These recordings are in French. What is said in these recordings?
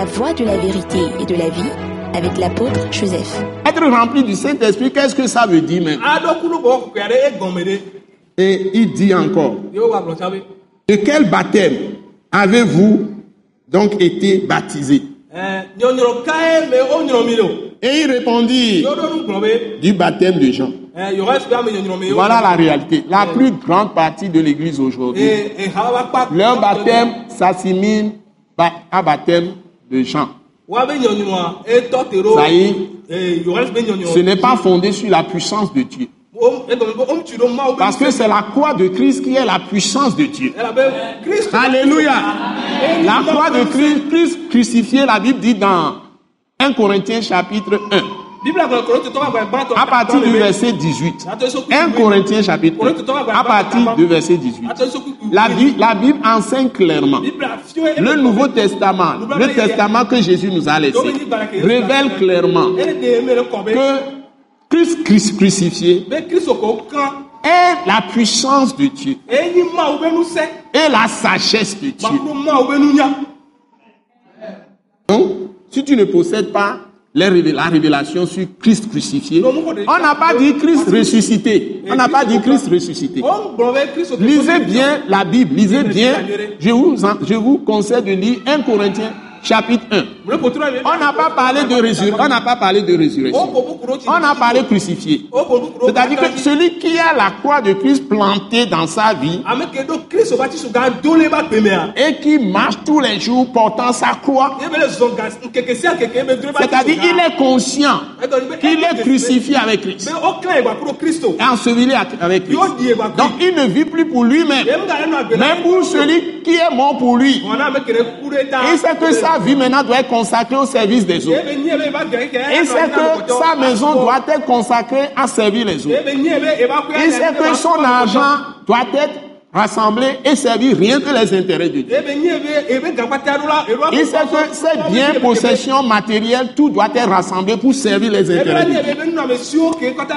La voie de la vérité et de la vie avec l'apôtre Joseph. Être rempli du Saint-Esprit, qu'est-ce que ça veut dire ɖe Et il dit encore, de quel baptême avez-vous donc été baptisé? Et il répondit, du baptême de Jean. Voilà la réalité. La plus grande partie de l'Église aujourd'hui, leur baptême s'assimile à baptême de Jean. ɖo Ça y est, nyɔnyrɔ ce n'est pas fondé sur la puissance de Dieu. be Parce que c'est la croix de Christ qui est la puissance de Dieu. Alléluia. La croix de Christ, Christ crucifié, la Bible dit dans 1 Corinthiens chapitre 1, à partir du verset 18. 1 Corinthiens chapitre 1, à partir du verset 18. La, Bi- la Bible enseigne clairement. Le Nouveau Testament, le testament que Jésus nous a laissé, révèle clairement que Christ Christ crucifié est la puissance de Dieu. Et la sagesse de Dieu. nunya Donc, si tu ne possèdes pas les la révélation sur Christ crucifié, on n'a pas dit Christ ressuscité. On n'a pas dit Christ ressuscité. Lisez bien la Bible, lisez bien. Je vous, je vous conseille de lire 1 Corinthiens chapitre 1. wòle kotoro ye On n'a pas parlé de résurrection. On n'a pas parlé de résurrection. On a parlé crucifié. C'est-à-dire que celui qui a la croix de Christ plantée dans sa vie et qui marche tous les jours portant sa croix, c'est-à-dire il est conscient qu'il est crucifié avec Christ. et enseveli avec Christ. Donc il ne vit plus pour lui-même, mais pour celui qui est mort pour lui. Il sait que sa vie maintenant doit être consacrée au service des autres. be nye be ye ba gɛ ke Il sait que sa maison doit être consacrée à servir les autres. be nye be ye ba ku Il sait que son argent doit être rassemblé et servir rien que les intérêts de Dieu. ye be nye be ye be gakpata ɖo la eɖo Il sait que ses biens, possessions matérielles, tout doit être rassemblé pour servir les intérêts de Dieu. Et dza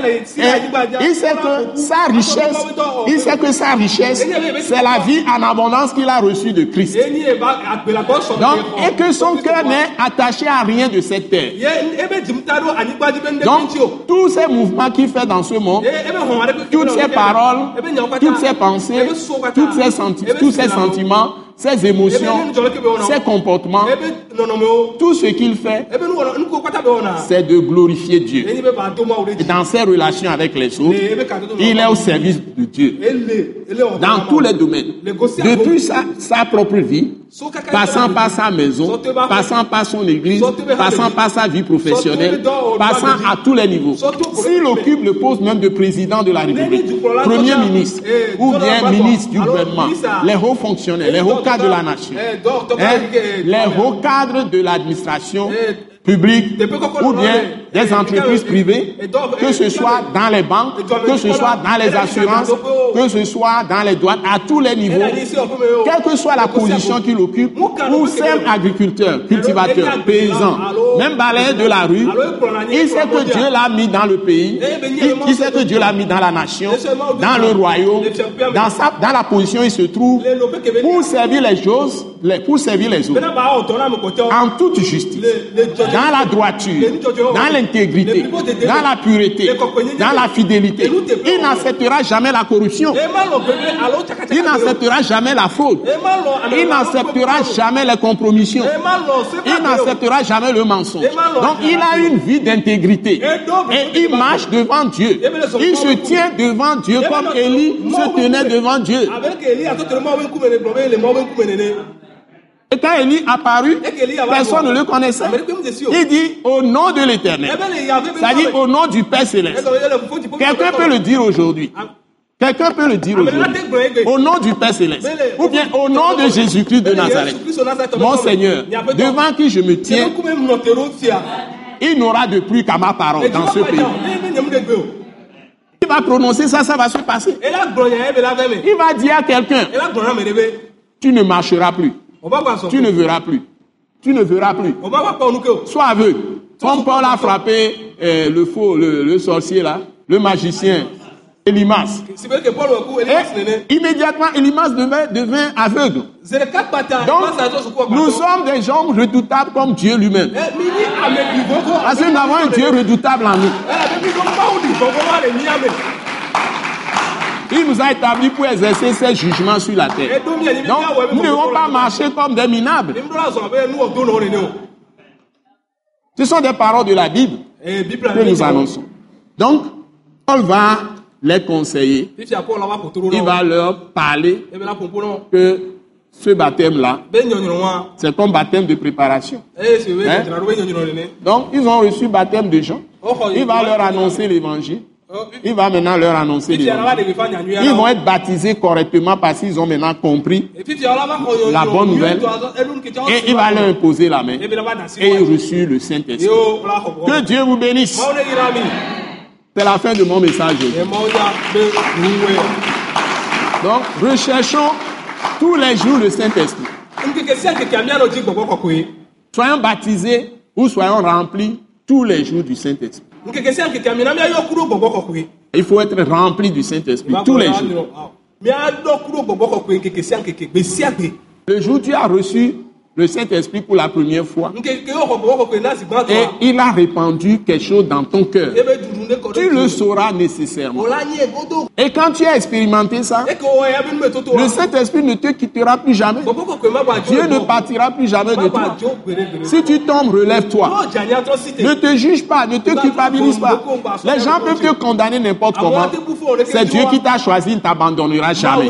il sait que sa richesse, il sait que sa richesse, c'est la vie en abondance qu'il a reçue de Christ. sɔrɔ Donc, et que son cœur n'est attaché à rien de cette terre. Donc, tous ces mouvements qu'il fait dans ce monde, toutes ces paroles, toutes ces pensées, toutes ces senti- tous ces sentiments, ces émotions, ces comportements, tout ce qu'il fait, c'est de glorifier Dieu. Et dans ses relations avec les autres, il est au service de Dieu. Dans tous les domaines. Depuis sa, sa propre vie, passant par sa maison, passant par son église, passant par sa vie professionnelle, passant à tous les niveaux. S'il occupe le poste même de président de la République, premier ministre, ou bien ministre du gouvernement, les hauts fonctionnaires, les hauts cadres de la nation, les hauts cadres de l'administration publique, ou bien des entreprises privées, que ce soit dans les banques, que ce soit dans les assurances, que ce soit dans les douanes, à tous les niveaux, quelle que soit la position qu'il occupe, ou simple agriculteur, cultivateur, paysan, même balayeur de la rue, il sait que Dieu l'a mis dans le pays, il, il sait que Dieu l'a mis dans la nation, dans le royaume, dans, sa, dans la position où il se trouve, pour servir les choses, les- pour servir les autres, bena ba wɔ dɔ na ame kɔtɔ en toute justice, dans la droiture, dans l'intégrité, dans la pureté, dans la fidélité. Il n'acceptera jamais la corruption. Il n'acceptera jamais la ame Il n'acceptera jamais les compromissions. Il n'acceptera jamais le mensonge. Donc il a une vie d'intégrité. Et il marche devant Dieu. Il se tient devant Dieu comme Élie se tenait devant Dieu. Et quand Élie apparut, personne ne le connaissait. Il dit au nom de l'éternel. ebe le yave be C'est-à-dire au nom du Père Céleste. Quelqu'un peut le dire aujourd'hui. Quelqu'un peut le dire aujourd'hui. Au nom du Père Céleste. Ou bien au nom de Jésus-Christ de Nazareth. Mon Seigneur, devant qui je me tiens, il n'aura de plus qu'à ma parole dans ce pays. Il va prononcer ça, ça va se passer. Il va dire à quelqu'un, tu ne marcheras plus, tu ne verras plus, tu ne verras plus. Sois aveugle. Comme Paul a frappé euh, le faux, le, le sorcier là, le magicien Elimas. Et immédiatement, Elimas devint, devint aveugle. Donc, nous sommes des gens redoutables comme Dieu lui-même. Parce que nous avons un Dieu redoutable en nous. Il nous a établis pour exercer ses jugements sur la terre. Donc, nous ne devons pas marcher comme des minables. Ce sont des paroles de la Bible que nous annonçons. Donc, Paul va les conseiller. Il va leur parler que ce baptême-là, c'est comme baptême de préparation. Hein? Donc, ils ont reçu baptême de Jean. Il va leur annoncer l'évangile. Il va maintenant leur annoncer. Ils vont être baptisés correctement parce qu'ils ont maintenant compris la bonne nouvelle. Et il va leur imposer la main. Et ils reçu le Saint-Esprit. Que Dieu vous bénisse. C'est la fin de mon message. Donc, recherchons tous les jours le Saint-Esprit. Soyons baptisés ou soyons remplis tous les jours du Saint-Esprit. Il faut être rempli du Saint-Esprit tous les jours. Le jour où tu as reçu le Saint-Esprit pour la première fois. Et il a répandu quelque chose dans ton cœur. Tu le sauras nécessairement. Et quand tu as expérimenté ça, le Saint-Esprit ne te quittera plus jamais. Dieu ne partira plus jamais de toi. Si tu tombes, relève-toi. Ne te juge pas, ne te culpabilise pas. Les gens peuvent te condamner n'importe comment. C'est Dieu qui t'a choisi, il ne t'abandonnera jamais.